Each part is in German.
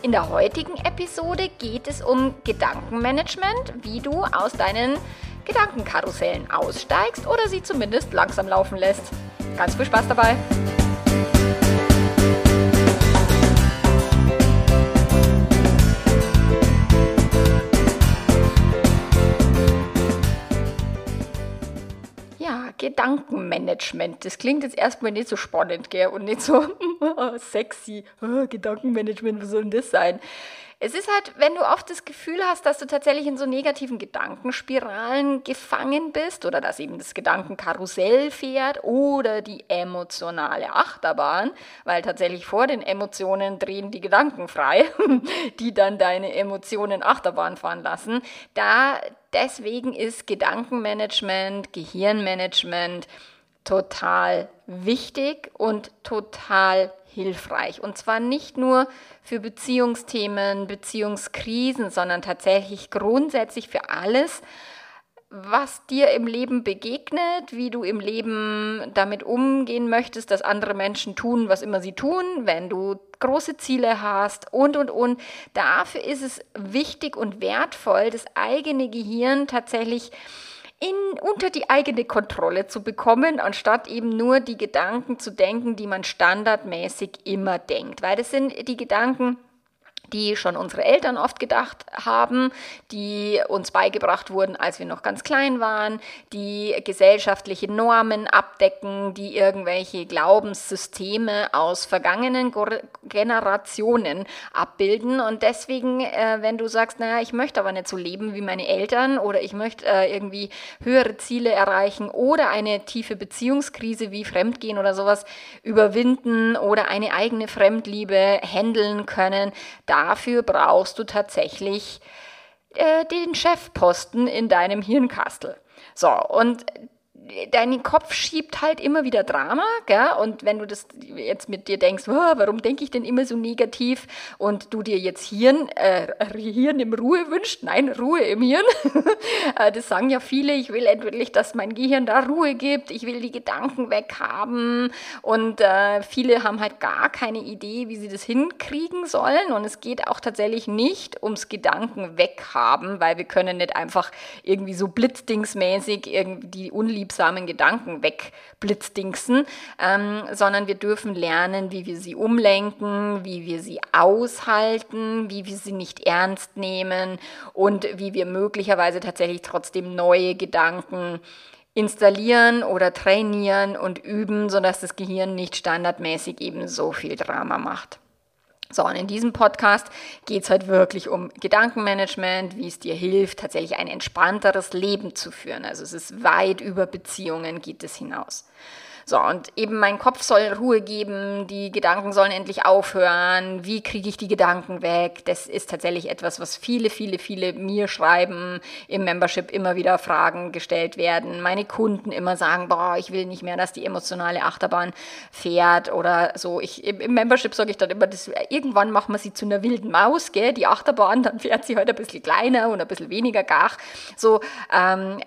In der heutigen Episode geht es um Gedankenmanagement, wie du aus deinen Gedankenkarussellen aussteigst oder sie zumindest langsam laufen lässt. Ganz viel Spaß dabei! Gedankenmanagement. Das klingt jetzt erstmal nicht so spannend, gell? Und nicht so sexy. Oh, Gedankenmanagement, was soll denn das sein? Es ist halt, wenn du oft das Gefühl hast, dass du tatsächlich in so negativen Gedankenspiralen gefangen bist oder dass eben das Gedankenkarussell fährt oder die emotionale Achterbahn, weil tatsächlich vor den Emotionen drehen die Gedanken frei, die dann deine Emotionen Achterbahn fahren lassen. Da deswegen ist Gedankenmanagement, Gehirnmanagement total wichtig und total hilfreich. Und zwar nicht nur für Beziehungsthemen, Beziehungskrisen, sondern tatsächlich grundsätzlich für alles, was dir im Leben begegnet, wie du im Leben damit umgehen möchtest, dass andere Menschen tun, was immer sie tun, wenn du große Ziele hast und, und, und. Dafür ist es wichtig und wertvoll, das eigene Gehirn tatsächlich in, unter die eigene Kontrolle zu bekommen, anstatt eben nur die Gedanken zu denken, die man standardmäßig immer denkt. Weil das sind die Gedanken, die schon unsere Eltern oft gedacht haben, die uns beigebracht wurden, als wir noch ganz klein waren, die gesellschaftliche Normen abdecken, die irgendwelche Glaubenssysteme aus vergangenen Generationen abbilden. Und deswegen, äh, wenn du sagst, naja, ich möchte aber nicht so leben wie meine Eltern oder ich möchte äh, irgendwie höhere Ziele erreichen oder eine tiefe Beziehungskrise wie Fremdgehen oder sowas überwinden oder eine eigene Fremdliebe handeln können, da dafür brauchst du tatsächlich äh, den Chefposten in deinem Hirnkastel. So, und dein Kopf schiebt halt immer wieder Drama, gell? und wenn du das jetzt mit dir denkst, warum denke ich denn immer so negativ? Und du dir jetzt Hirn, äh, Hirn im Ruhe wünscht, nein, Ruhe im Hirn, äh, das sagen ja viele, ich will endlich, dass mein Gehirn da Ruhe gibt, ich will die Gedanken weghaben. Und äh, viele haben halt gar keine Idee, wie sie das hinkriegen sollen. Und es geht auch tatsächlich nicht ums Gedanken weghaben, weil wir können nicht einfach irgendwie so blitzdingsmäßig irgendwie die unliebsamen unliebsamen Gedanken wegblitzdingsen, ähm, sondern wir dürfen lernen, wie wir sie umlenken, wie wir sie aushalten, wie wir sie nicht ernst nehmen und wie wir möglicherweise tatsächlich trotzdem neue Gedanken installieren oder trainieren und üben, sodass das Gehirn nicht standardmäßig eben so viel Drama macht. So, und in diesem Podcast geht es halt wirklich um Gedankenmanagement, wie es dir hilft, tatsächlich ein entspannteres Leben zu führen. Also es ist weit über Beziehungen geht es hinaus. So, und eben mein Kopf soll Ruhe geben, die Gedanken sollen endlich aufhören. Wie kriege ich die Gedanken weg? Das ist tatsächlich etwas, was viele, viele, viele mir schreiben, im Membership immer wieder Fragen gestellt werden. Meine Kunden immer sagen, boah, ich will nicht mehr, dass die emotionale Achterbahn fährt oder so. Ich, im, Membership sage ich dann immer, das, irgendwann machen wir sie zu einer wilden Maus, gell, die Achterbahn, dann fährt sie halt ein bisschen kleiner und ein bisschen weniger gar. So, ähm,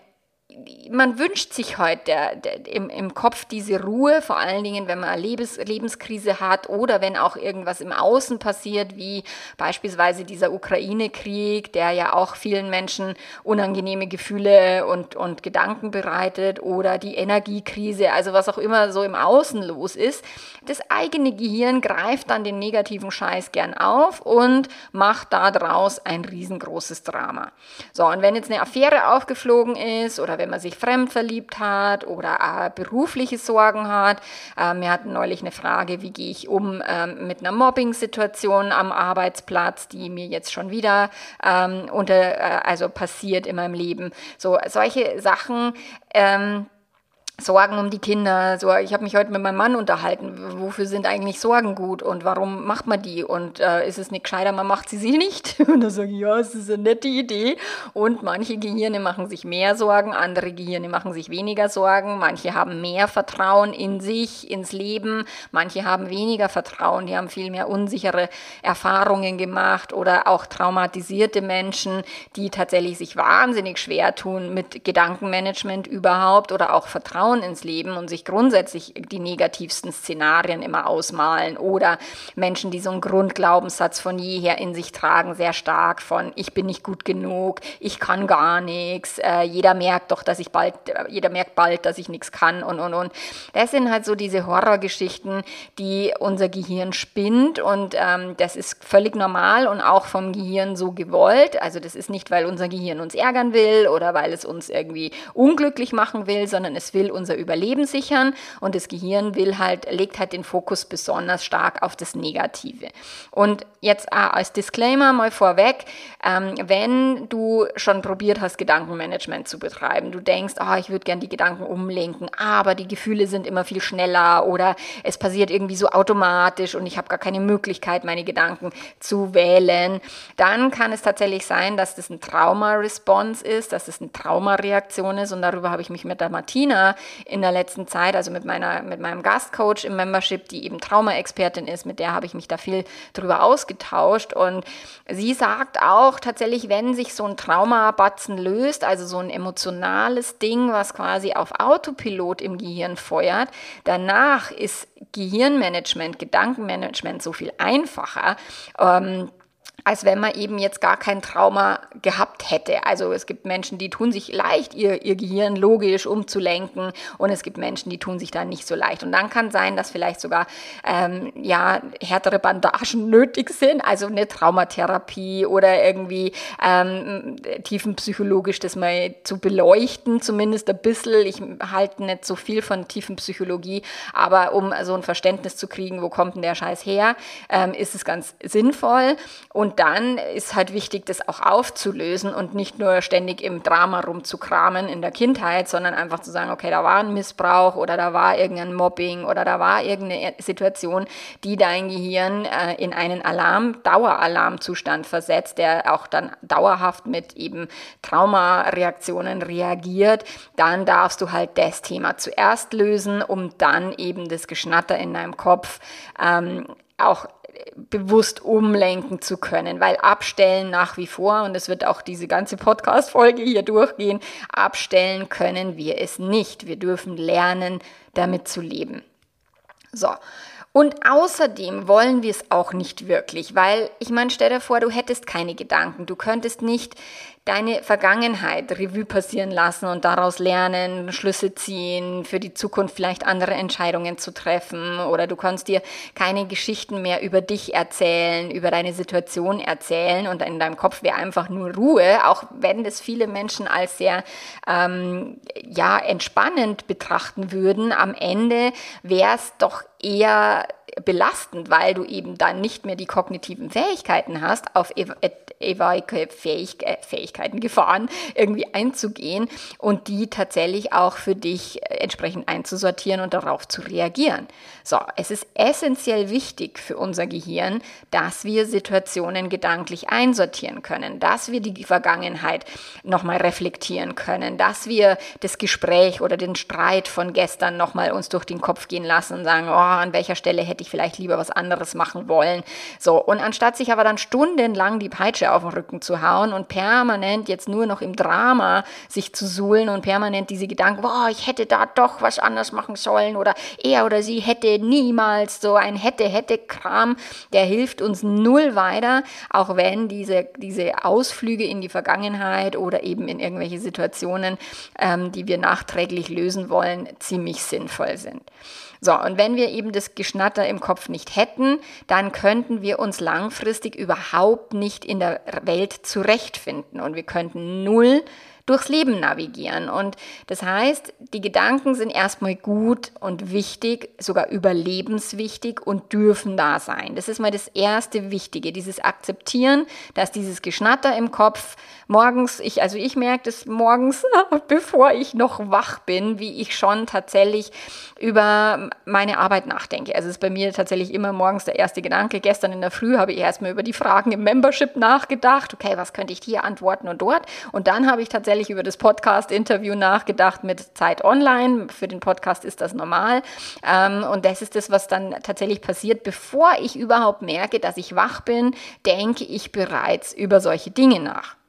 man wünscht sich heute der, der, im, im Kopf diese Ruhe, vor allen Dingen, wenn man eine Lebens, Lebenskrise hat oder wenn auch irgendwas im Außen passiert, wie beispielsweise dieser Ukraine-Krieg, der ja auch vielen Menschen unangenehme Gefühle und, und Gedanken bereitet oder die Energiekrise, also was auch immer so im Außen los ist. Das eigene Gehirn greift dann den negativen Scheiß gern auf und macht daraus ein riesengroßes Drama. So, und wenn jetzt eine Affäre aufgeflogen ist oder wenn man sich fremd verliebt hat oder äh, berufliche Sorgen hat. Ähm, wir hatten neulich eine Frage, wie gehe ich um ähm, mit einer Mobbing-Situation am Arbeitsplatz, die mir jetzt schon wieder ähm, unter, äh, also passiert in meinem Leben. So solche Sachen. Ähm, Sorgen um die Kinder. So, ich habe mich heute mit meinem Mann unterhalten. Wofür sind eigentlich Sorgen gut und warum macht man die? Und äh, ist es nicht gescheiter, man macht sie sich nicht? Und dann sage ich, ja, es ist eine nette Idee. Und manche Gehirne machen sich mehr Sorgen, andere Gehirne machen sich weniger Sorgen. Manche haben mehr Vertrauen in sich, ins Leben. Manche haben weniger Vertrauen, die haben viel mehr unsichere Erfahrungen gemacht oder auch traumatisierte Menschen, die tatsächlich sich wahnsinnig schwer tun mit Gedankenmanagement überhaupt oder auch Vertrauen Vertrauen ins Leben und sich grundsätzlich die negativsten Szenarien immer ausmalen oder Menschen, die so einen Grundglaubenssatz von jeher in sich tragen, sehr stark von ich bin nicht gut genug, ich kann gar nichts, äh, jeder merkt doch, dass ich bald, äh, jeder merkt bald, dass ich nichts kann und und und. Das sind halt so diese Horrorgeschichten, die unser Gehirn spinnt und ähm, das ist völlig normal und auch vom Gehirn so gewollt. Also das ist nicht, weil unser Gehirn uns ärgern will oder weil es uns irgendwie unglücklich machen will, sondern es will unser Überleben sichern und das Gehirn will halt, legt halt den Fokus besonders stark auf das Negative. Und jetzt äh, als Disclaimer mal vorweg, ähm, wenn du schon probiert hast, Gedankenmanagement zu betreiben, du denkst, oh, ich würde gern die Gedanken umlenken, aber die Gefühle sind immer viel schneller oder es passiert irgendwie so automatisch und ich habe gar keine Möglichkeit, meine Gedanken zu wählen, dann kann es tatsächlich sein, dass das ein Trauma-Response ist, dass das eine Traumareaktion ist und darüber habe ich mich mit der Martina in der letzten Zeit, also mit, meiner, mit meinem Gastcoach im Membership, die eben Trauma-Expertin ist, mit der habe ich mich da viel drüber ausgetauscht. Und sie sagt auch tatsächlich, wenn sich so ein Traumabatzen löst, also so ein emotionales Ding, was quasi auf Autopilot im Gehirn feuert, danach ist Gehirnmanagement, Gedankenmanagement so viel einfacher. Ähm, als wenn man eben jetzt gar kein Trauma gehabt hätte. Also es gibt Menschen, die tun sich leicht, ihr, ihr Gehirn logisch umzulenken und es gibt Menschen, die tun sich da nicht so leicht. Und dann kann sein, dass vielleicht sogar ähm, ja, härtere Bandagen nötig sind, also eine Traumatherapie oder irgendwie ähm, tiefenpsychologisch das mal zu beleuchten, zumindest ein bisschen. Ich halte nicht so viel von Tiefenpsychologie, aber um so ein Verständnis zu kriegen, wo kommt denn der Scheiß her, ähm, ist es ganz sinnvoll. Und und dann ist halt wichtig, das auch aufzulösen und nicht nur ständig im Drama rumzukramen in der Kindheit, sondern einfach zu sagen, okay, da war ein Missbrauch oder da war irgendein Mobbing oder da war irgendeine Situation, die dein Gehirn äh, in einen Alarm, Daueralarmzustand versetzt, der auch dann dauerhaft mit eben Traumareaktionen reagiert. Dann darfst du halt das Thema zuerst lösen, um dann eben das Geschnatter in deinem Kopf ähm, auch bewusst umlenken zu können, weil abstellen nach wie vor, und es wird auch diese ganze Podcast-Folge hier durchgehen, abstellen können wir es nicht. Wir dürfen lernen, damit zu leben. So. Und außerdem wollen wir es auch nicht wirklich, weil ich meine, stell dir vor, du hättest keine Gedanken. Du könntest nicht deine Vergangenheit Revue passieren lassen und daraus lernen, Schlüsse ziehen, für die Zukunft vielleicht andere Entscheidungen zu treffen oder du kannst dir keine Geschichten mehr über dich erzählen, über deine Situation erzählen und in deinem Kopf wäre einfach nur Ruhe, auch wenn das viele Menschen als sehr ähm, ja entspannend betrachten würden. Am Ende wäre es doch eher belastend, weil du eben dann nicht mehr die kognitiven Fähigkeiten hast, auf etwaige Fähig äh, Fähigkeiten, Gefahren irgendwie einzugehen und die tatsächlich auch für dich äh, entsprechend einzusortieren und darauf zu reagieren. So, es ist essentiell wichtig für unser Gehirn, dass wir Situationen gedanklich einsortieren können, dass wir die Vergangenheit nochmal reflektieren können, dass wir das Gespräch oder den Streit von gestern nochmal uns durch den Kopf gehen lassen und sagen, oh, an welcher Stelle hätte ich vielleicht lieber was anderes machen wollen. So, und anstatt sich aber dann stundenlang die Peitsche auf den Rücken zu hauen und permanent jetzt nur noch im Drama sich zu suhlen und permanent diese Gedanken, boah, ich hätte da doch was anders machen sollen oder er oder sie hätte niemals so ein hätte, hätte Kram, der hilft uns null weiter, auch wenn diese, diese Ausflüge in die Vergangenheit oder eben in irgendwelche Situationen, ähm, die wir nachträglich lösen wollen, ziemlich sinnvoll sind. So, und wenn wir eben das Geschnatter im Kopf nicht hätten, dann könnten wir uns langfristig überhaupt nicht in der Welt zurechtfinden und wir könnten null durchs Leben navigieren. Und das heißt, die Gedanken sind erstmal gut und wichtig, sogar überlebenswichtig und dürfen da sein. Das ist mal das erste Wichtige, dieses Akzeptieren, dass dieses Geschnatter im Kopf morgens, ich, also ich merke das morgens, bevor ich noch wach bin, wie ich schon tatsächlich über meine Arbeit nachdenke. Also es ist bei mir tatsächlich immer morgens der erste Gedanke. Gestern in der Früh habe ich erstmal über die Fragen im Membership nachgedacht. Okay, was könnte ich hier antworten und dort? Und dann habe ich tatsächlich über das Podcast-Interview nachgedacht mit Zeit Online. Für den Podcast ist das normal. Ähm, und das ist das, was dann tatsächlich passiert. Bevor ich überhaupt merke, dass ich wach bin, denke ich bereits über solche Dinge nach.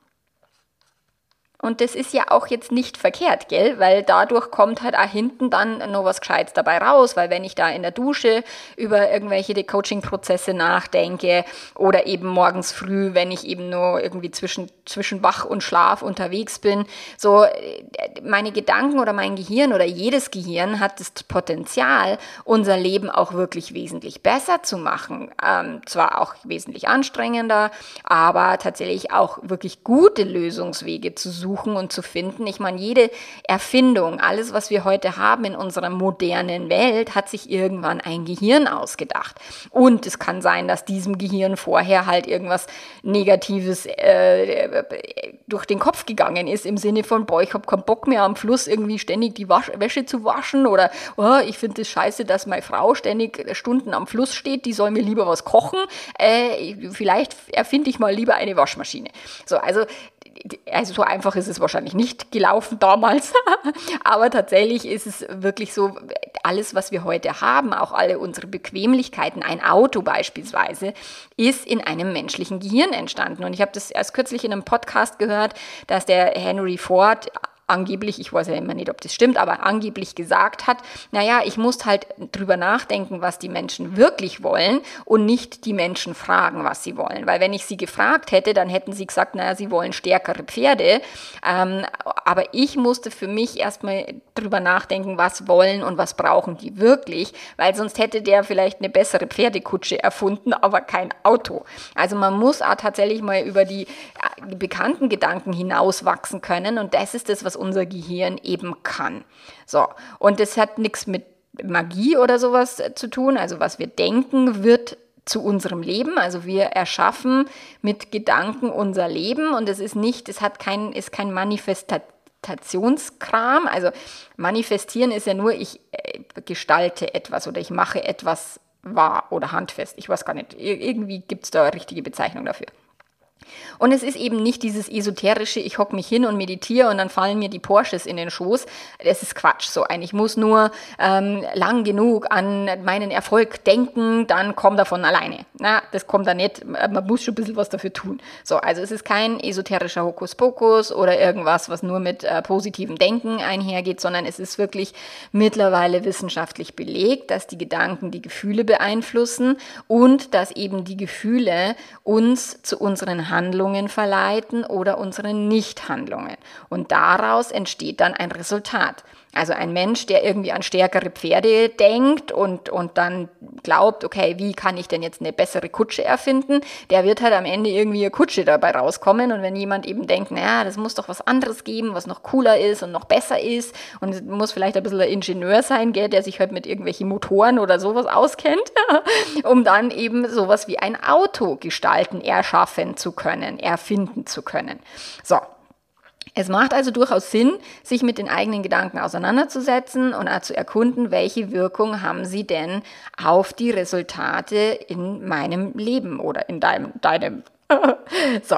Und das ist ja auch jetzt nicht verkehrt, gell? Weil dadurch kommt halt auch hinten dann noch was Gescheites dabei raus. Weil wenn ich da in der Dusche über irgendwelche Coaching-Prozesse nachdenke oder eben morgens früh, wenn ich eben nur irgendwie zwischen, zwischen Wach und Schlaf unterwegs bin, so meine Gedanken oder mein Gehirn oder jedes Gehirn hat das Potenzial, unser Leben auch wirklich wesentlich besser zu machen. Ähm, zwar auch wesentlich anstrengender, aber tatsächlich auch wirklich gute Lösungswege zu suchen suchen und zu finden. Ich meine, jede Erfindung, alles, was wir heute haben in unserer modernen Welt, hat sich irgendwann ein Gehirn ausgedacht. Und es kann sein, dass diesem Gehirn vorher halt irgendwas Negatives äh, durch den Kopf gegangen ist, im Sinne von, boah, ich habe keinen Bock mehr am Fluss irgendwie ständig die Wasch Wäsche zu waschen oder oh, ich finde es das scheiße, dass meine Frau ständig Stunden am Fluss steht, die soll mir lieber was kochen. Äh, vielleicht erfinde ich mal lieber eine Waschmaschine. So, also also so einfach ist es wahrscheinlich nicht gelaufen damals, aber tatsächlich ist es wirklich so, alles, was wir heute haben, auch alle unsere Bequemlichkeiten, ein Auto beispielsweise, ist in einem menschlichen Gehirn entstanden. Und ich habe das erst kürzlich in einem Podcast gehört, dass der Henry Ford angeblich, ich weiß ja immer nicht, ob das stimmt, aber angeblich gesagt hat, naja, ich muss halt drüber nachdenken, was die Menschen wirklich wollen und nicht die Menschen fragen, was sie wollen. Weil wenn ich sie gefragt hätte, dann hätten sie gesagt, naja, sie wollen stärkere Pferde. Ähm, aber ich musste für mich erstmal drüber nachdenken, was wollen und was brauchen die wirklich, weil sonst hätte der vielleicht eine bessere Pferdekutsche erfunden, aber kein Auto. Also man muss auch tatsächlich mal über die, die bekannten Gedanken hinauswachsen können und das ist das, was unser Gehirn eben kann. So, und das hat nichts mit Magie oder sowas äh, zu tun. Also was wir denken, wird zu unserem Leben. Also wir erschaffen mit Gedanken unser Leben und es ist nicht, es hat kein, ist kein Manifestationskram. Also manifestieren ist ja nur, ich äh, gestalte etwas oder ich mache etwas wahr oder handfest. Ich weiß gar nicht. Irgendwie gibt es da eine richtige Bezeichnung dafür. Und es ist eben nicht dieses esoterische, ich hocke mich hin und meditiere und dann fallen mir die Porsches in den Schoß. Das ist Quatsch. So ein, ich muss nur ähm, lang genug an meinen Erfolg denken, dann kommt er von alleine. Na, das kommt da nicht. Man muss schon ein bisschen was dafür tun. So, also es ist kein esoterischer Hokuspokus oder irgendwas, was nur mit äh, positivem Denken einhergeht, sondern es ist wirklich mittlerweile wissenschaftlich belegt, dass die Gedanken die Gefühle beeinflussen und dass eben die Gefühle uns zu unseren Handlungen verleiten oder unsere Nichthandlungen. Und daraus entsteht dann ein Resultat. Also ein Mensch, der irgendwie an stärkere Pferde denkt und, und dann glaubt, okay, wie kann ich denn jetzt eine bessere Kutsche erfinden, der wird halt am Ende irgendwie eine Kutsche dabei rauskommen. Und wenn jemand eben denkt, naja, das muss doch was anderes geben, was noch cooler ist und noch besser ist und muss vielleicht ein bisschen ein Ingenieur sein, gell, der sich halt mit irgendwelchen Motoren oder sowas auskennt, um dann eben sowas wie ein Auto gestalten, erschaffen zu können, erfinden zu können. So, es macht also durchaus Sinn, sich mit den eigenen Gedanken auseinanderzusetzen und zu erkunden, welche Wirkung haben sie denn auf die Resultate in meinem Leben oder in deinem, deinem. so,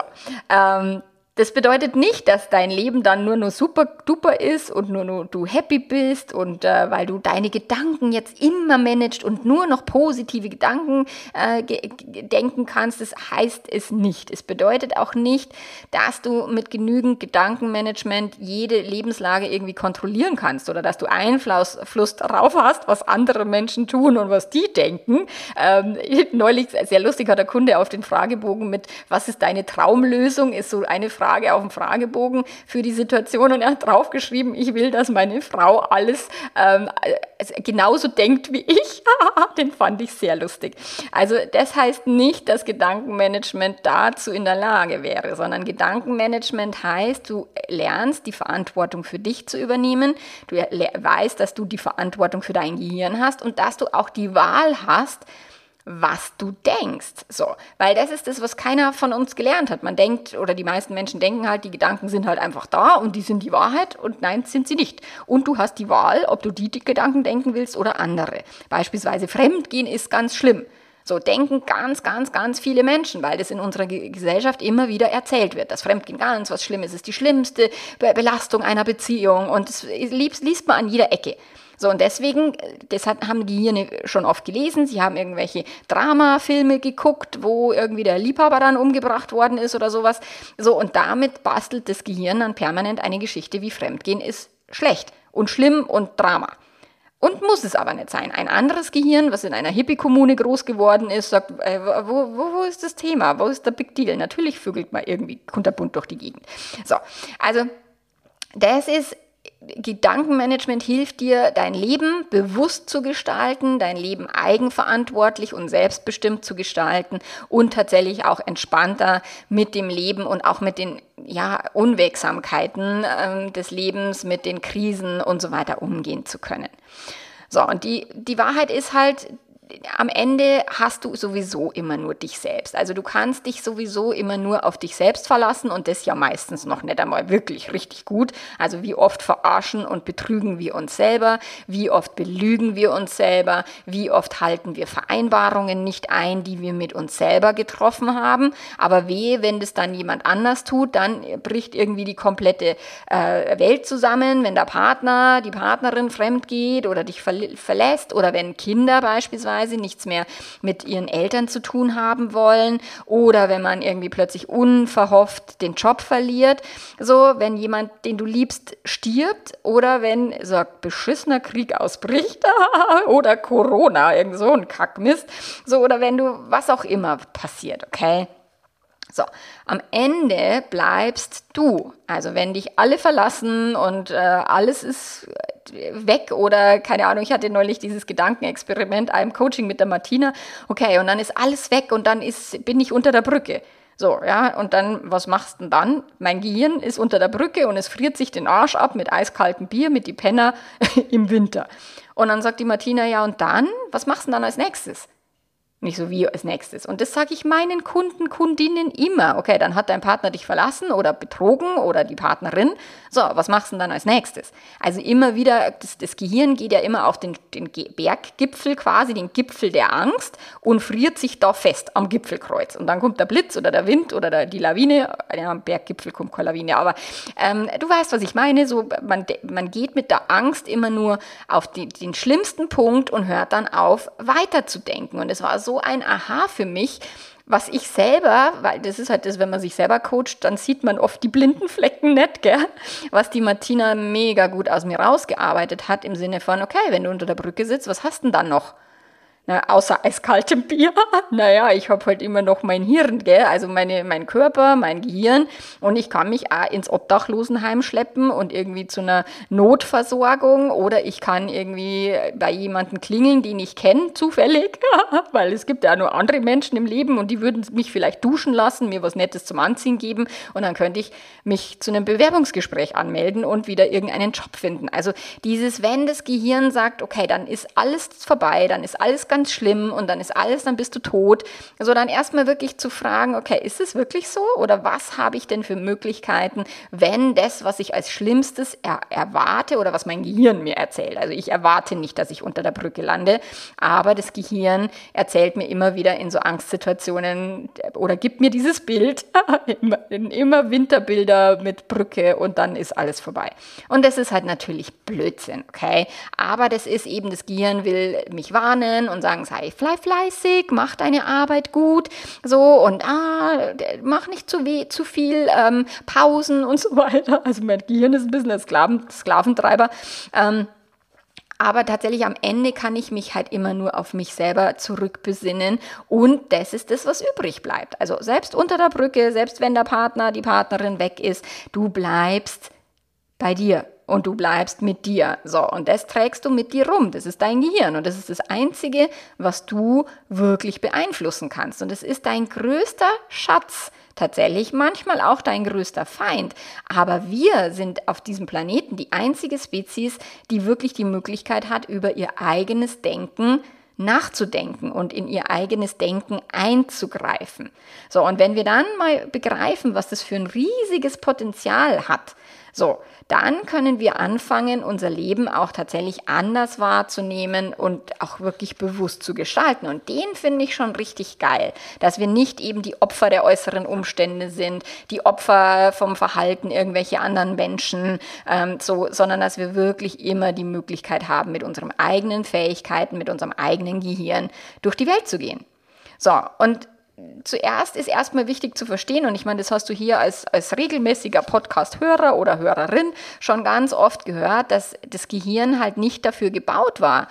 ähm, das bedeutet nicht, dass dein Leben dann nur nur super duper ist und nur, nur du happy bist und äh, weil du deine Gedanken jetzt immer managst und nur noch positive Gedanken äh, denken kannst. Das heißt es nicht. Es bedeutet auch nicht, dass du mit genügend Gedankenmanagement jede Lebenslage irgendwie kontrollieren kannst oder dass du Einfluss Fluss darauf hast, was andere Menschen tun und was die denken. Ähm, neulich sehr lustig hat der Kunde auf den Fragebogen mit, was ist deine Traumlösung, ist so eine Frage Frage auf dem Fragebogen für die Situation und er hat draufgeschrieben, ich will, dass meine Frau alles ähm, genauso denkt wie ich. Den fand ich sehr lustig. Also das heißt nicht, dass Gedankenmanagement dazu in der Lage wäre, sondern Gedankenmanagement heißt, du lernst die Verantwortung für dich zu übernehmen, du weißt, dass du die Verantwortung für dein Gehirn hast und dass du auch die Wahl hast, was du denkst. So, weil das ist das, was keiner von uns gelernt hat. Man denkt, oder die meisten Menschen denken halt, die Gedanken sind halt einfach da und die sind die Wahrheit und nein, sind sie nicht. Und du hast die Wahl, ob du die Gedanken denken willst oder andere. Beispielsweise Fremdgehen ist ganz schlimm. So denken ganz, ganz, ganz viele Menschen, weil das in unserer Gesellschaft immer wieder erzählt wird. Das Fremdgehen ganz was Schlimmes ist die schlimmste Belastung einer Beziehung und das liest man an jeder Ecke. So, und deswegen, das haben die Gehirne schon oft gelesen. Sie haben irgendwelche Dramafilme geguckt, wo irgendwie der Liebhaber dann umgebracht worden ist oder sowas. So, und damit bastelt das Gehirn dann permanent eine Geschichte wie Fremdgehen ist schlecht und schlimm und Drama. Und muss es aber nicht sein. Ein anderes Gehirn, was in einer Hippie-Kommune groß geworden ist, sagt, äh, wo, wo, wo ist das Thema? Wo ist der Big Deal? Natürlich vögelt man irgendwie kunterbunt durch die Gegend. So, also das ist Gedankenmanagement hilft dir, dein Leben bewusst zu gestalten, dein Leben eigenverantwortlich und selbstbestimmt zu gestalten und tatsächlich auch entspannter mit dem Leben und auch mit den ja, Unwegsamkeiten äh, des Lebens, mit den Krisen und so weiter umgehen zu können. So, und die, die Wahrheit ist halt, am Ende hast du sowieso immer nur dich selbst. Also du kannst dich sowieso immer nur auf dich selbst verlassen und das ja meistens noch nicht einmal wirklich richtig gut. Also wie oft verarschen und betrügen wir uns selber, wie oft belügen wir uns selber, wie oft halten wir Vereinbarungen nicht ein, die wir mit uns selber getroffen haben. Aber wehe, wenn das dann jemand anders tut, dann bricht irgendwie die komplette äh, Welt zusammen, wenn der Partner, die Partnerin fremd geht oder dich verlässt oder wenn Kinder beispielsweise beispielsweise nichts mehr mit ihren Eltern zu tun haben wollen oder wenn man irgendwie plötzlich unverhofft den Job verliert. So, wenn jemand, den du liebst, stirbt oder wenn so ein beschissener Krieg ausbricht oder Corona, irgend so ein Kackmist. So, oder wenn du was auch immer passiert, okay? So, am Ende bleibst du. Also wenn dich alle verlassen und äh, alles ist weg oder keine Ahnung, ich hatte neulich dieses Gedankenexperiment, einem Coaching mit der Martina. Okay, und dann ist alles weg und dann ist, bin ich unter der Brücke. So, ja, und dann, was machst du denn dann? Mein Gehirn ist unter der Brücke und es friert sich den Arsch ab mit eiskaltem Bier, mit die Penner im Winter. Und dann sagt die Martina, ja, und dann? Was machst du denn dann als nächstes? Nicht so wie als nächstes. Und das sage ich meinen Kunden, Kundinnen immer. Okay, dann hat dein Partner dich verlassen oder betrogen oder die Partnerin. So, was machst du denn dann als nächstes? Also immer wieder, das, das Gehirn geht ja immer auf den, den Berggipfel quasi, den Gipfel der Angst und friert sich da fest am Gipfelkreuz. Und dann kommt der Blitz oder der Wind oder der, die Lawine. Ja, am Berggipfel kommt keine Lawine, aber ähm, du weißt, was ich meine. So, man, man geht mit der Angst immer nur auf die, den schlimmsten Punkt und hört dann auf, weiterzudenken. Und es war so ein Aha für mich, was ich selber, weil das ist halt das, wenn man sich selber coacht, dann sieht man oft die blinden Flecken nicht, gell? Was die Martina mega gut aus mir rausgearbeitet hat im Sinne von, okay, wenn du unter der Brücke sitzt, was hast denn dann noch? Na, außer eiskaltem Bier. naja, ich habe halt immer noch mein Hirn, gell? also meine, mein Körper, mein Gehirn und ich kann mich auch ins Obdachlosenheim schleppen und irgendwie zu einer Notversorgung oder ich kann irgendwie bei jemandem klingeln, den ich kenne, zufällig, weil es gibt ja nur andere Menschen im Leben und die würden mich vielleicht duschen lassen, mir was Nettes zum Anziehen geben und dann könnte ich mich zu einem Bewerbungsgespräch anmelden und wieder irgendeinen Job finden. Also dieses, wenn das Gehirn sagt, okay, dann ist alles vorbei, dann ist alles ganz schlimm und dann ist alles, dann bist du tot. Also dann erstmal wirklich zu fragen, okay, ist es wirklich so oder was habe ich denn für Möglichkeiten, wenn das, was ich als Schlimmstes er erwarte oder was mein Gehirn mir erzählt. Also ich erwarte nicht, dass ich unter der Brücke lande, aber das Gehirn erzählt mir immer wieder in so Angstsituationen oder gibt mir dieses Bild, immer Winterbilder mit Brücke und dann ist alles vorbei. Und das ist halt natürlich Blödsinn, okay? Aber das ist eben, das Gehirn will mich warnen und sagen, sei fleißig, mach deine Arbeit gut, so und ah, mach nicht zu, weh, zu viel ähm, Pausen und so weiter. Also mein Gehirn ist ein bisschen ein Sklaven, Sklaventreiber. Ähm, aber tatsächlich am Ende kann ich mich halt immer nur auf mich selber zurückbesinnen und das ist das, was übrig bleibt. Also selbst unter der Brücke, selbst wenn der Partner, die Partnerin weg ist, du bleibst bei dir und du bleibst mit dir. So, und das trägst du mit dir rum. Das ist dein Gehirn und das ist das Einzige, was du wirklich beeinflussen kannst. Und es ist dein größter Schatz, tatsächlich manchmal auch dein größter Feind. Aber wir sind auf diesem Planeten die einzige Spezies, die wirklich die Möglichkeit hat, über ihr eigenes Denken nachzudenken und in ihr eigenes Denken einzugreifen. So, und wenn wir dann mal begreifen, was das für ein riesiges Potenzial hat, so, dann können wir anfangen, unser Leben auch tatsächlich anders wahrzunehmen und auch wirklich bewusst zu gestalten. Und den finde ich schon richtig geil, dass wir nicht eben die Opfer der äußeren Umstände sind, die Opfer vom Verhalten irgendwelcher anderen Menschen, ähm, so, sondern dass wir wirklich immer die Möglichkeit haben, mit unseren eigenen Fähigkeiten, mit unserem eigenen Gehirn durch die Welt zu gehen. So, und zuerst ist erstmal wichtig zu verstehen, und ich meine, das hast du hier als, als regelmäßiger Podcast-Hörer oder Hörerin schon ganz oft gehört, dass das Gehirn halt nicht dafür gebaut war,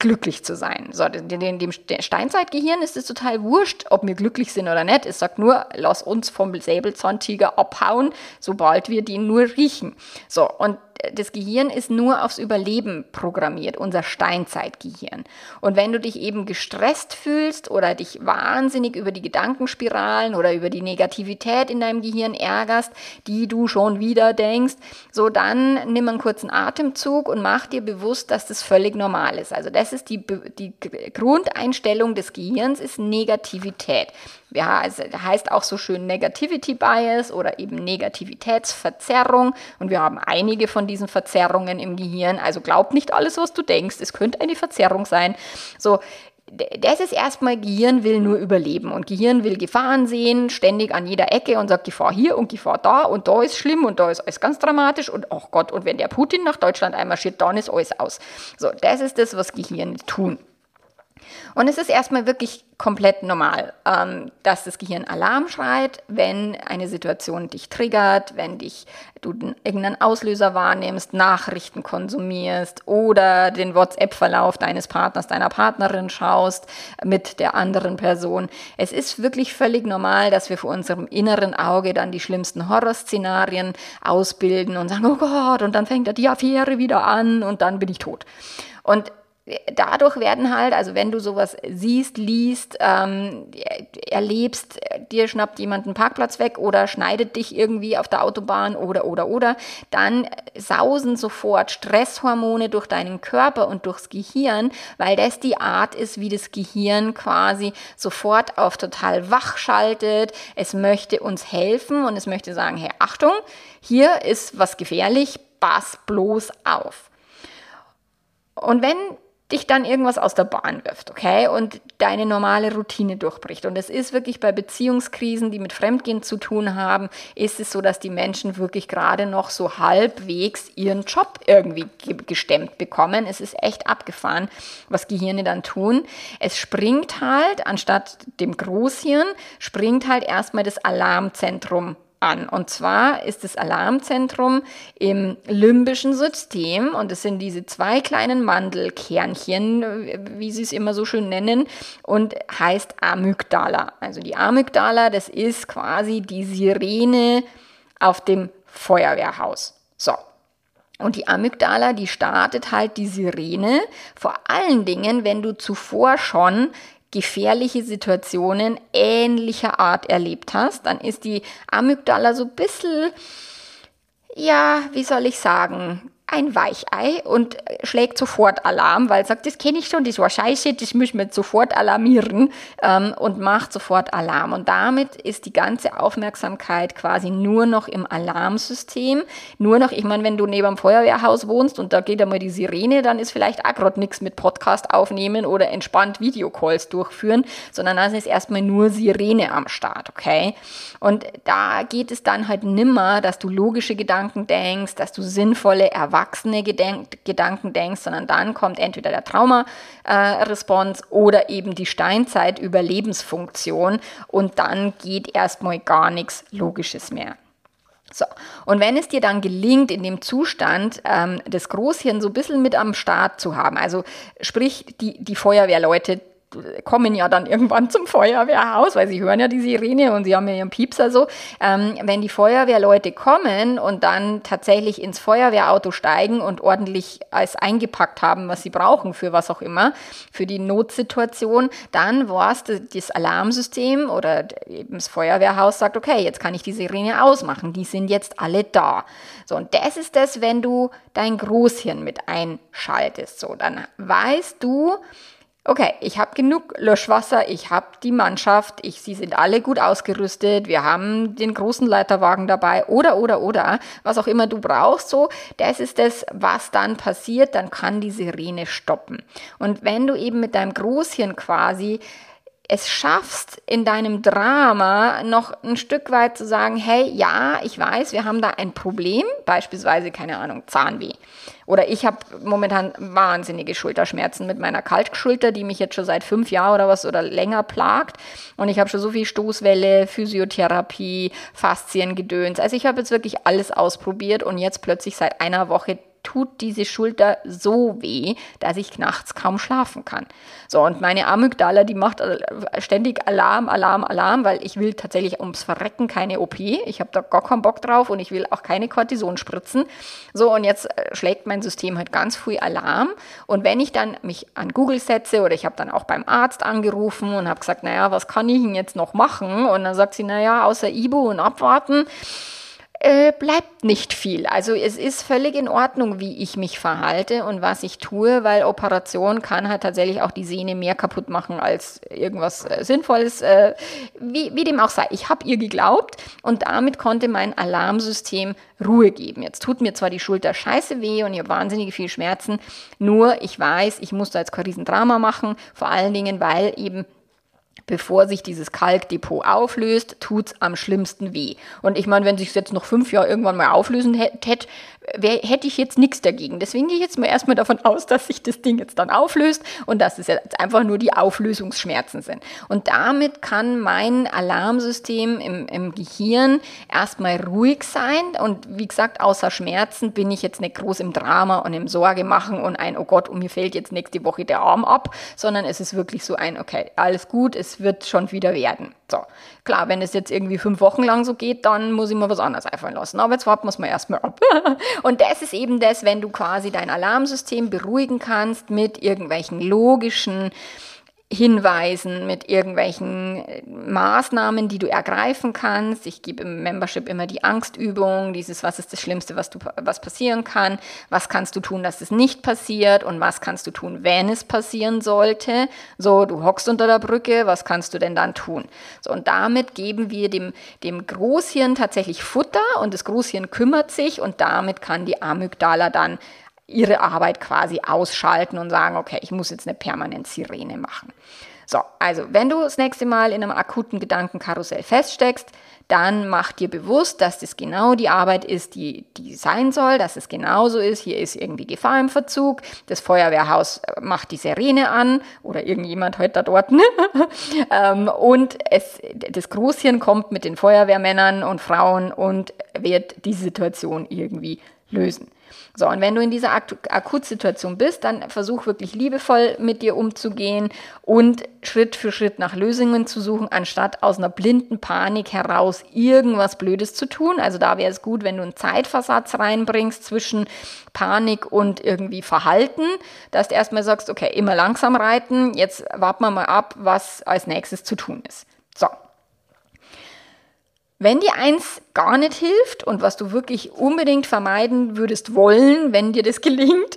glücklich zu sein. So, dem, dem Steinzeitgehirn ist es total wurscht, ob wir glücklich sind oder nicht. Es sagt nur, lass uns vom Säbelzahntiger abhauen, sobald wir den nur riechen. So, und das Gehirn ist nur aufs Überleben programmiert, unser Steinzeitgehirn. Und wenn du dich eben gestresst fühlst oder dich wahnsinnig über die Gedankenspiralen oder über die Negativität in deinem Gehirn ärgerst, die du schon wieder denkst, so dann nimm einen kurzen Atemzug und mach dir bewusst, dass das völlig normal ist. Also das ist die, die Grundeinstellung des Gehirns, ist Negativität. Ja, also heißt auch so schön Negativity Bias oder eben Negativitätsverzerrung. Und wir haben einige von diesen Verzerrungen im Gehirn. Also glaub nicht alles, was du denkst. Es könnte eine Verzerrung sein. So, das ist erstmal, Gehirn will nur überleben und Gehirn will Gefahren sehen, ständig an jeder Ecke und sagt Gefahr hier und Gefahr da und da ist schlimm und da ist alles ganz dramatisch und ach Gott, und wenn der Putin nach Deutschland einmarschiert, dann ist alles aus. So, das ist das, was Gehirn tun. Und es ist erstmal wirklich komplett normal, ähm, dass das Gehirn Alarm schreit, wenn eine Situation dich triggert, wenn dich du irgendeinen Auslöser wahrnimmst, Nachrichten konsumierst oder den WhatsApp-Verlauf deines Partners, deiner Partnerin schaust mit der anderen Person. Es ist wirklich völlig normal, dass wir vor unserem inneren Auge dann die schlimmsten Horrorszenarien ausbilden und sagen, oh Gott, und dann fängt die Affäre wieder an und dann bin ich tot. Und dadurch werden halt, also wenn du sowas siehst, liest, ähm, erlebst, dir schnappt jemand einen Parkplatz weg oder schneidet dich irgendwie auf der Autobahn oder oder oder, dann sausen sofort Stresshormone durch deinen Körper und durchs Gehirn, weil das die Art ist, wie das Gehirn quasi sofort auf total wach schaltet. Es möchte uns helfen und es möchte sagen, hey, Achtung, hier ist was gefährlich, pass bloß auf. Und wenn dich dann irgendwas aus der Bahn wirft, okay? Und deine normale Routine durchbricht. Und es ist wirklich bei Beziehungskrisen, die mit Fremdgehen zu tun haben, ist es so, dass die Menschen wirklich gerade noch so halbwegs ihren Job irgendwie gestemmt bekommen. Es ist echt abgefahren, was Gehirne dann tun. Es springt halt, anstatt dem Großhirn, springt halt erstmal das Alarmzentrum an. Und zwar ist das Alarmzentrum im limbischen System und es sind diese zwei kleinen Mandelkernchen, wie sie es immer so schön nennen, und heißt Amygdala. Also die Amygdala, das ist quasi die Sirene auf dem Feuerwehrhaus. So. Und die Amygdala, die startet halt die Sirene, vor allen Dingen, wenn du zuvor schon gefährliche Situationen ähnlicher Art erlebt hast, dann ist die Amygdala so ein bisschen, ja, wie soll ich sagen, ein Weichei und schlägt sofort Alarm, weil sagt, das kenne ich schon, das war scheiße, das müssen wir sofort alarmieren ähm, und macht sofort Alarm. Und damit ist die ganze Aufmerksamkeit quasi nur noch im Alarmsystem. Nur noch, ich meine, wenn du neben dem Feuerwehrhaus wohnst und da geht einmal die Sirene, dann ist vielleicht auch gerade nichts mit Podcast aufnehmen oder entspannt Videocalls durchführen, sondern dann ist erstmal nur Sirene am Start, okay? Und da geht es dann halt nimmer, dass du logische Gedanken denkst, dass du sinnvolle Erwartungen erwachsene Gedenk Gedanken denkst, sondern dann kommt entweder der Trauma-Response äh, oder eben die Steinzeit-Überlebensfunktion und dann geht erstmal gar nichts Logisches mehr. So, und wenn es dir dann gelingt, in dem Zustand ähm, das Großhirn so ein bisschen mit am Start zu haben, also sprich die, die Feuerwehrleute, kommen ja dann irgendwann zum Feuerwehrhaus, weil sie hören ja die Sirene und sie haben ja ihren Piepser so. Ähm, wenn die Feuerwehrleute kommen und dann tatsächlich ins Feuerwehrauto steigen und ordentlich alles eingepackt haben, was sie brauchen für was auch immer, für die Notsituation, dann war es das Alarmsystem oder eben das Feuerwehrhaus sagt, okay, jetzt kann ich die Sirene ausmachen, die sind jetzt alle da. So, und das ist das, wenn du dein Großhirn mit einschaltest. So, dann weißt du, okay, ich habe genug Löschwasser, ich habe die Mannschaft, ich, sie sind alle gut ausgerüstet, wir haben den großen Leiterwagen dabei oder, oder, oder, was auch immer du brauchst, so, das ist das, was dann passiert, dann kann die Sirene stoppen. Und wenn du eben mit deinem Großhirn quasi es schaffst, in deinem Drama noch ein Stück weit zu sagen, hey, ja, ich weiß, wir haben da ein Problem, beispielsweise, keine Ahnung, Zahnweh. Oder ich habe momentan wahnsinnige Schulterschmerzen mit meiner Kaltschulter, die mich jetzt schon seit fünf Jahren oder was oder länger plagt. Und ich habe schon so viel Stoßwelle, Physiotherapie, Fasziengedöns. Also ich habe jetzt wirklich alles ausprobiert und jetzt plötzlich seit einer Woche tut diese Schulter so weh, dass ich nachts kaum schlafen kann. So, und meine Amygdala, die macht äh, ständig Alarm, Alarm, Alarm, weil ich will tatsächlich ums Verrecken keine OP. Ich habe da gar keinen Bock drauf und ich will auch keine Cortison spritzen. So, und jetzt äh, schlägt mein System halt ganz früh Alarm. Und wenn ich dann mich an Google setze oder ich habe dann auch beim Arzt angerufen und habe gesagt, naja, was kann ich denn jetzt noch machen? Und dann sagt sie, naja, außer Ibu und abwarten äh, bleibt nicht viel. Also es ist völlig in Ordnung, wie ich mich verhalte und was ich tue, weil Operation kann halt tatsächlich auch die Sehne mehr kaputt machen als irgendwas äh, Sinnvolles, äh, wie, wie dem auch sei. Ich habe ihr geglaubt und damit konnte mein Alarmsystem Ruhe geben. Jetzt tut mir zwar die Schulter scheiße weh und ich habe wahnsinnige viel Schmerzen, nur ich weiß, ich muss da jetzt kein Riesendrama machen, vor allen Dingen, weil eben bevor sich dieses Kalkdepot auflöst, tut's am schlimmsten weh. Und ich meine, wenn sich jetzt noch fünf Jahre irgendwann mal auflösen hätte, hätte ich jetzt nichts dagegen. Deswegen gehe ich jetzt mal erstmal davon aus, dass sich das Ding jetzt dann auflöst und dass es jetzt einfach nur die Auflösungsschmerzen sind. Und damit kann mein Alarmsystem im, im Gehirn erstmal ruhig sein. Und wie gesagt, außer Schmerzen bin ich jetzt nicht groß im Drama und im Sorge machen und ein, oh Gott, und mir fällt jetzt nächste Woche der Arm ab, sondern es ist wirklich so ein, okay, alles gut, es wird schon wieder werden. So, klar, wenn es jetzt irgendwie fünf Wochen lang so geht, dann muss ich mir was anderes einfallen lassen. Aber jetzt warten wir es mal erstmal ab. Und das ist eben das, wenn du quasi dein Alarmsystem beruhigen kannst mit irgendwelchen logischen Hinweisen, mit irgendwelchen äh, Maßnahmen, die du ergreifen kannst. Ich gebe im Membership immer die Angstübung, dieses, was ist das Schlimmste, was, du, was passieren kann, was kannst du tun, dass es nicht passiert und was kannst du tun, wenn es passieren sollte. So, du hockst unter der Brücke, was kannst du denn dann tun? So, und damit geben wir dem, dem Großhirn tatsächlich Futter und das Großhirn kümmert sich und damit kann die Amygdala dann ihre Arbeit quasi ausschalten und sagen, okay, ich muss jetzt eine permanent Sirene machen. So, also wenn du das nächste Mal in einem akuten Gedankenkarussell feststeckst, dann mach dir bewusst, dass das genau die Arbeit ist, die, die sein soll, dass es genauso ist. Hier ist irgendwie Gefahr im Verzug. Das Feuerwehrhaus äh, macht die Sirene an oder irgendjemand heute da dort. Ähm, und es, das Großhirn kommt mit den Feuerwehrmännern und Frauen und wird die Situation irgendwie lösen. So, und wenn du in dieser Ak Akutsituation bist, dann versuch wirklich liebevoll mit dir umzugehen und Schritt für Schritt nach Lösungen zu suchen, anstatt aus einer blinden Panik heraus irgendwas Blödes zu tun. Also da wäre es gut, wenn du einen Zeitversatz reinbringst zwischen Panik und irgendwie Verhalten, dass du erstmal sagst, okay, immer langsam reiten, jetzt warten wir mal ab, was als nächstes zu tun ist. So. Wenn dir eins gar nicht hilft und was du wirklich unbedingt vermeiden würdest wollen, wenn dir das gelingt,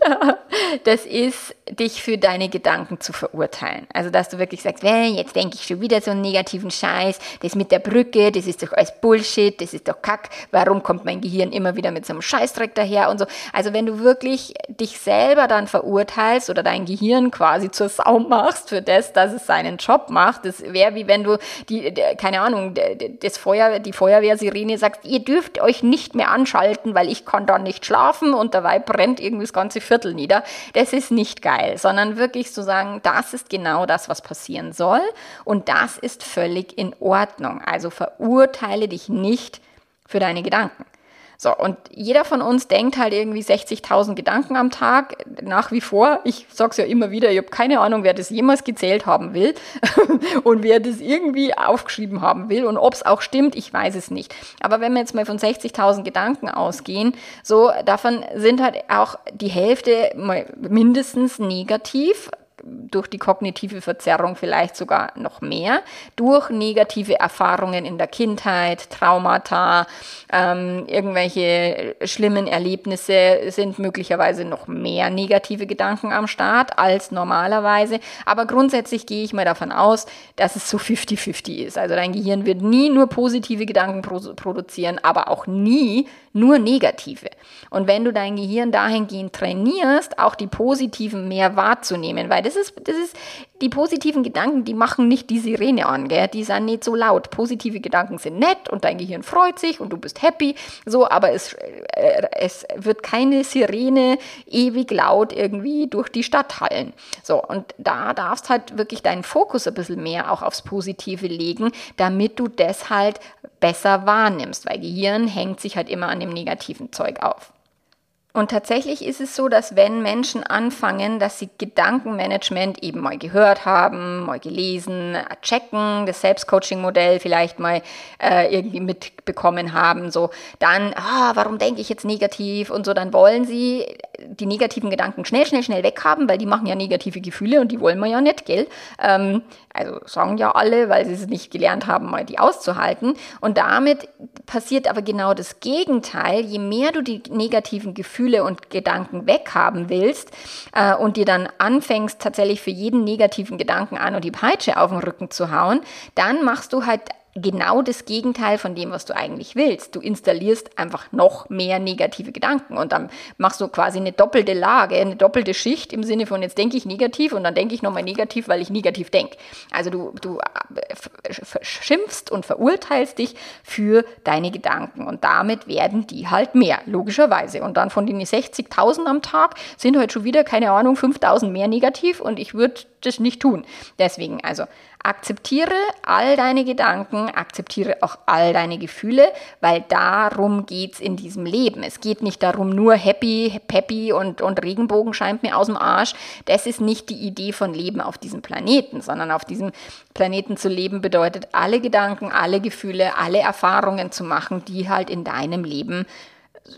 das ist, dich für deine Gedanken zu verurteilen. Also, dass du wirklich sagst, well, jetzt denke ich schon wieder so einen negativen Scheiß, das mit der Brücke, das ist doch alles Bullshit, das ist doch Kack, warum kommt mein Gehirn immer wieder mit so einem Scheißdreck daher und so. Also, wenn du wirklich dich selber dann verurteilst oder dein Gehirn quasi zur Sau machst für das, dass es seinen Job macht, das wäre wie wenn du die, keine Ahnung, das Feuer, die Feuerwehrsirene sagst, ihr dürft euch nicht mehr anschalten, weil ich kann dann nicht schlafen und dabei brennt irgendwie das ganze Viertel nieder. Das ist nicht geil, sondern wirklich zu sagen, das ist genau das, was passieren soll und das ist völlig in Ordnung. Also verurteile dich nicht für deine Gedanken. So, und jeder von uns denkt halt irgendwie 60.000 Gedanken am Tag, nach wie vor. Ich sag's ja immer wieder, ich habe keine Ahnung, wer das jemals gezählt haben will und wer das irgendwie aufgeschrieben haben will und ob es auch stimmt, ich weiß es nicht. Aber wenn wir jetzt mal von 60.000 Gedanken ausgehen, so davon sind halt auch die Hälfte mindestens negativ, durch die kognitive Verzerrung vielleicht sogar noch mehr, durch negative Erfahrungen in der Kindheit, Traumata, ähm, irgendwelche schlimmen Erlebnisse sind möglicherweise noch mehr negative Gedanken am Start als normalerweise. Aber grundsätzlich gehe ich mal davon aus, dass es so 50-50 ist. Also dein Gehirn wird nie nur positive Gedanken produzieren, aber auch nie nur negative. Und wenn du dein Gehirn dahingehend trainierst, auch die positiven mehr wahrzunehmen, weil das ist, das ist, die positiven Gedanken, die machen nicht die Sirene an, gell? die sind nicht so laut. Positive Gedanken sind nett und dein Gehirn freut sich und du bist happy, so, aber es, äh, es wird keine Sirene ewig laut irgendwie durch die Stadt hallen. So, und da darfst halt wirklich deinen Fokus ein bisschen mehr auch aufs Positive legen, damit du das halt besser wahrnimmst, weil Gehirn hängt sich halt immer an dem negativen Zeug auf. Und tatsächlich ist es so, dass wenn Menschen anfangen, dass sie Gedankenmanagement eben mal gehört haben, mal gelesen, checken, das Selbstcoaching-Modell vielleicht mal äh, irgendwie mitbekommen haben, so dann, ah, warum denke ich jetzt negativ und so, dann wollen sie die negativen Gedanken schnell, schnell, schnell weghaben, weil die machen ja negative Gefühle und die wollen wir ja nicht, gell? Ähm, also sagen ja alle, weil sie es nicht gelernt haben, mal die auszuhalten. Und damit passiert aber genau das Gegenteil. Je mehr du die negativen Gefühle und Gedanken weghaben willst äh, und dir dann anfängst, tatsächlich für jeden negativen Gedanken an und die Peitsche auf den Rücken zu hauen, dann machst du halt genau das Gegenteil von dem, was du eigentlich willst. Du installierst einfach noch mehr negative Gedanken und dann machst du quasi eine doppelte Lage, eine doppelte Schicht im Sinne von jetzt denke ich negativ und dann denke ich nochmal negativ, weil ich negativ denke. Also du, du äh, schimpfst und verurteilst dich für deine Gedanken und damit werden die halt mehr, logischerweise. Und dann von den 60.000 am Tag sind heute schon wieder, keine Ahnung, 5.000 mehr negativ und ich würde das nicht tun. Deswegen also Akzeptiere all deine Gedanken, akzeptiere auch all deine Gefühle, weil darum geht's in diesem Leben. Es geht nicht darum, nur happy, peppy und, und Regenbogen scheint mir aus dem Arsch. Das ist nicht die Idee von Leben auf diesem Planeten, sondern auf diesem Planeten zu leben bedeutet, alle Gedanken, alle Gefühle, alle Erfahrungen zu machen, die halt in deinem Leben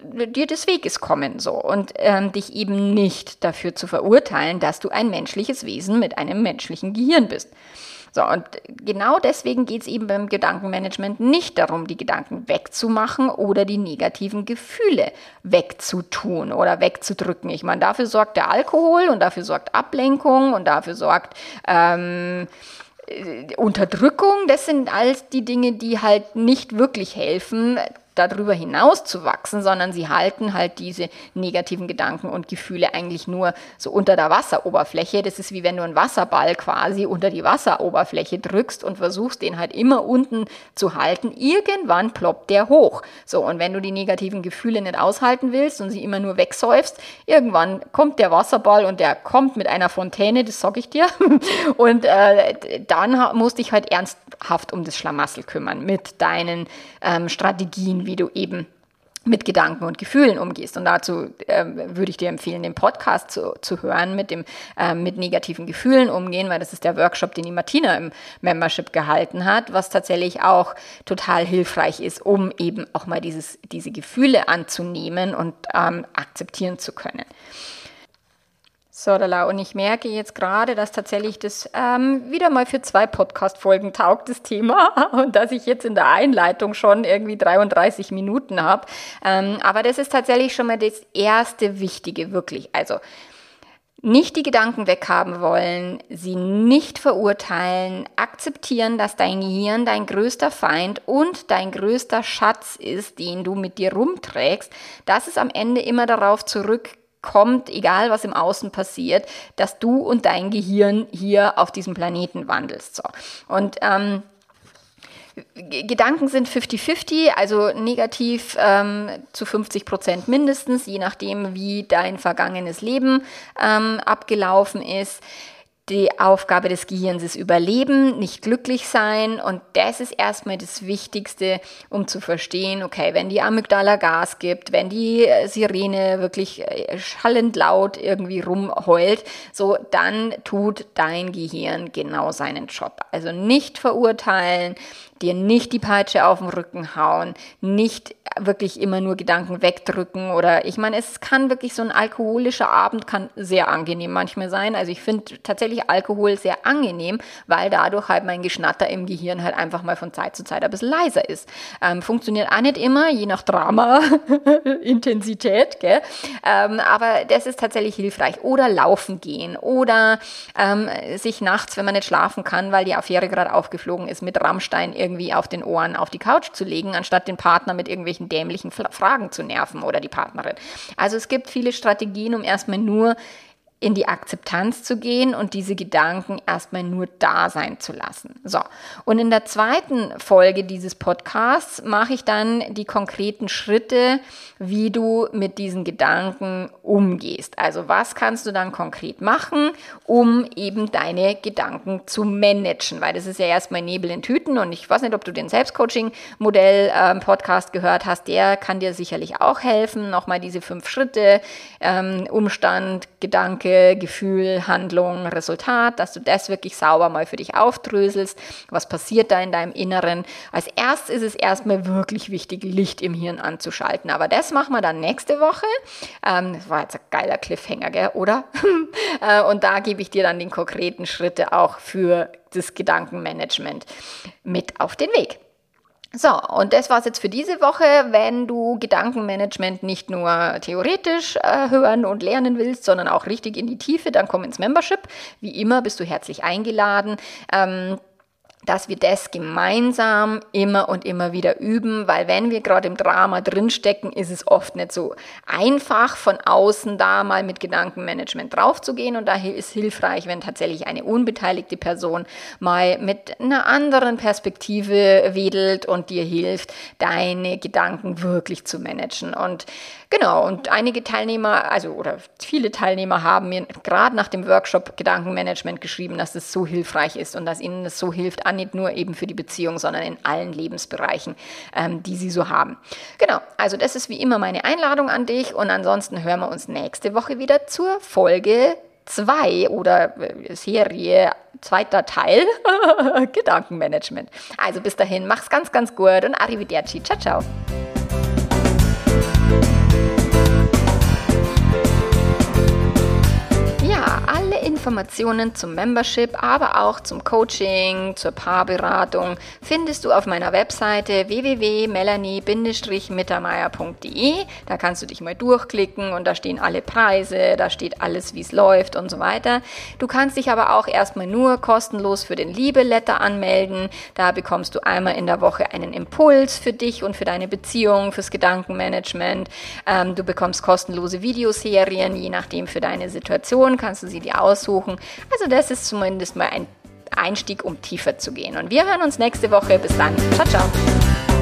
dir des Weges kommen so und ähm, dich eben nicht dafür zu verurteilen, dass du ein menschliches Wesen mit einem menschlichen Gehirn bist. So, und genau deswegen geht es eben beim Gedankenmanagement nicht darum, die Gedanken wegzumachen oder die negativen Gefühle wegzutun oder wegzudrücken. Ich meine, dafür sorgt der Alkohol und dafür sorgt Ablenkung und dafür sorgt ähm, äh, Unterdrückung. Das sind alles die Dinge, die halt nicht wirklich helfen, darüber hinaus zu wachsen, sondern sie halten halt diese negativen Gedanken und Gefühle eigentlich nur so unter der Wasseroberfläche. Das ist wie wenn du einen Wasserball quasi unter die Wasseroberfläche drückst und versuchst, den halt immer unten zu halten. Irgendwann ploppt der hoch. So, und wenn du die negativen Gefühle nicht aushalten willst und sie immer nur wegsäufst, irgendwann kommt der Wasserball und der kommt mit einer Fontäne, das sag ich dir. Und äh, dann musst du dich halt ernsthaft um das Schlamassel kümmern mit deinen ähm, Strategien, wie du eben mit Gedanken und Gefühlen umgehst. Und dazu äh, würde ich dir empfehlen, den Podcast zu, zu hören, mit dem äh, mit negativen Gefühlen umgehen, weil das ist der Workshop, den die Martina im Membership gehalten hat, was tatsächlich auch total hilfreich ist, um eben auch mal dieses, diese Gefühle anzunehmen und ähm, akzeptieren zu können. Sodala. Und ich merke jetzt gerade, dass tatsächlich das ähm, wieder mal für zwei Podcast-Folgen taugt, das Thema. Und dass ich jetzt in der Einleitung schon irgendwie 33 Minuten habe. Ähm, aber das ist tatsächlich schon mal das erste Wichtige, wirklich. Also, nicht die Gedanken weghaben wollen, sie nicht verurteilen, akzeptieren, dass dein Gehirn dein größter Feind und dein größter Schatz ist, den du mit dir rumträgst, dass es am Ende immer darauf zurückgeht, kommt, egal was im Außen passiert, dass du und dein Gehirn hier auf diesem Planeten wandelst. So. Und ähm, Gedanken sind 50-50, also negativ ähm, zu 50 Prozent mindestens, je nachdem, wie dein vergangenes Leben ähm, abgelaufen ist. Die Aufgabe des Gehirns ist Überleben, nicht glücklich sein. Und das ist erstmal das Wichtigste, um zu verstehen, okay, wenn die Amygdala Gas gibt, wenn die Sirene wirklich äh, schallend laut irgendwie rumheult, so dann tut dein Gehirn genau seinen Job. Also nicht verurteilen, dir nicht die Peitsche auf den Rücken hauen, nicht wirklich immer nur Gedanken wegdrücken oder ich meine, es kann wirklich so ein alkoholischer Abend kann sehr angenehm manchmal sein. Also ich finde tatsächlich Alkohol sehr angenehm, weil dadurch halt mein Geschnatter im Gehirn halt einfach mal von Zeit zu Zeit ein bisschen leiser ist. Ähm, funktioniert auch nicht immer, je nach Drama-Intensität, gell? Ähm, aber das ist tatsächlich hilfreich. Oder laufen gehen oder ähm, sich nachts, wenn man nicht schlafen kann, weil die Affäre gerade aufgeflogen ist, mit Rammstein irgendwie auf den Ohren auf die Couch zu legen, anstatt den Partner mit irgendwelchen dämlichen Fragen zu nerven oder die Partnerin. Also es gibt viele Strategien, um erstmal nur in die Akzeptanz zu gehen und diese Gedanken erstmal nur da sein zu lassen. So, und in der zweiten Folge dieses Podcasts mache ich dann die konkreten Schritte, wie du mit diesen Gedanken umgehst. Also was kannst du dann konkret machen, um eben deine Gedanken zu managen, weil das ist ja erstmal Nebel in Tüten und ich weiß nicht, ob du den Selbstcoaching-Modell-Podcast ähm, gehört hast, der kann dir sicherlich auch helfen, nochmal diese fünf Schritte, ähm, Umstand, Gedanke, Gefühl, Handlung, Resultat, dass du das wirklich sauber mal für dich aufdröselst. Was passiert da in deinem Inneren? Als erstes ist es erstmal wirklich wichtig, Licht im Hirn anzuschalten. Aber das machen wir dann nächste Woche. Ähm, das war jetzt ein geiler Cliffhanger, gell? oder? Äh, und da gebe ich dir dann die konkreten Schritte auch für das Gedankenmanagement mit auf den Weg. So, und das war's jetzt für diese Woche. Wenn du Gedankenmanagement nicht nur theoretisch äh, hören und lernen willst, sondern auch richtig in die Tiefe, dann komm ins Membership. Wie immer bist du herzlich eingeladen. Ähm, dass wir das gemeinsam immer und immer wieder üben, weil wenn wir gerade im Drama drinstecken, ist es oft nicht so einfach von außen da mal mit Gedankenmanagement draufzugehen. Und daher ist hilfreich, wenn tatsächlich eine unbeteiligte Person mal mit einer anderen Perspektive wedelt und dir hilft, deine Gedanken wirklich zu managen. Und Genau, und einige Teilnehmer, also oder viele Teilnehmer haben mir gerade nach dem Workshop Gedankenmanagement geschrieben, dass es so hilfreich ist und dass ihnen das so hilft, nicht nur eben für die Beziehung, sondern in allen Lebensbereichen, ähm, die sie so haben. Genau, also das ist wie immer meine Einladung an dich und ansonsten hören wir uns nächste Woche wieder zur Folge 2 oder äh, Serie zweiter Teil Gedankenmanagement. Also bis dahin, mach's ganz, ganz gut und arrivederci. Ciao, ciao. Informationen zum Membership, aber auch zum Coaching, zur Paarberatung findest du auf meiner Webseite www.melanie-mittermeier.de. Da kannst du dich mal durchklicken und da stehen alle Preise, da steht alles, wie es läuft und so weiter. Du kannst dich aber auch erstmal nur kostenlos für den Liebe-Letter anmelden. Da bekommst du einmal in der Woche einen Impuls für dich und für deine Beziehung, fürs Gedankenmanagement. Ähm, du bekommst kostenlose Videoserien, je nachdem für deine Situation kannst du sie dir aussuchen suchen. Also das ist zumindest mal ein Einstieg, um tiefer zu gehen. Und wir hören uns nächste Woche. Bis dann. Ciao, ciao.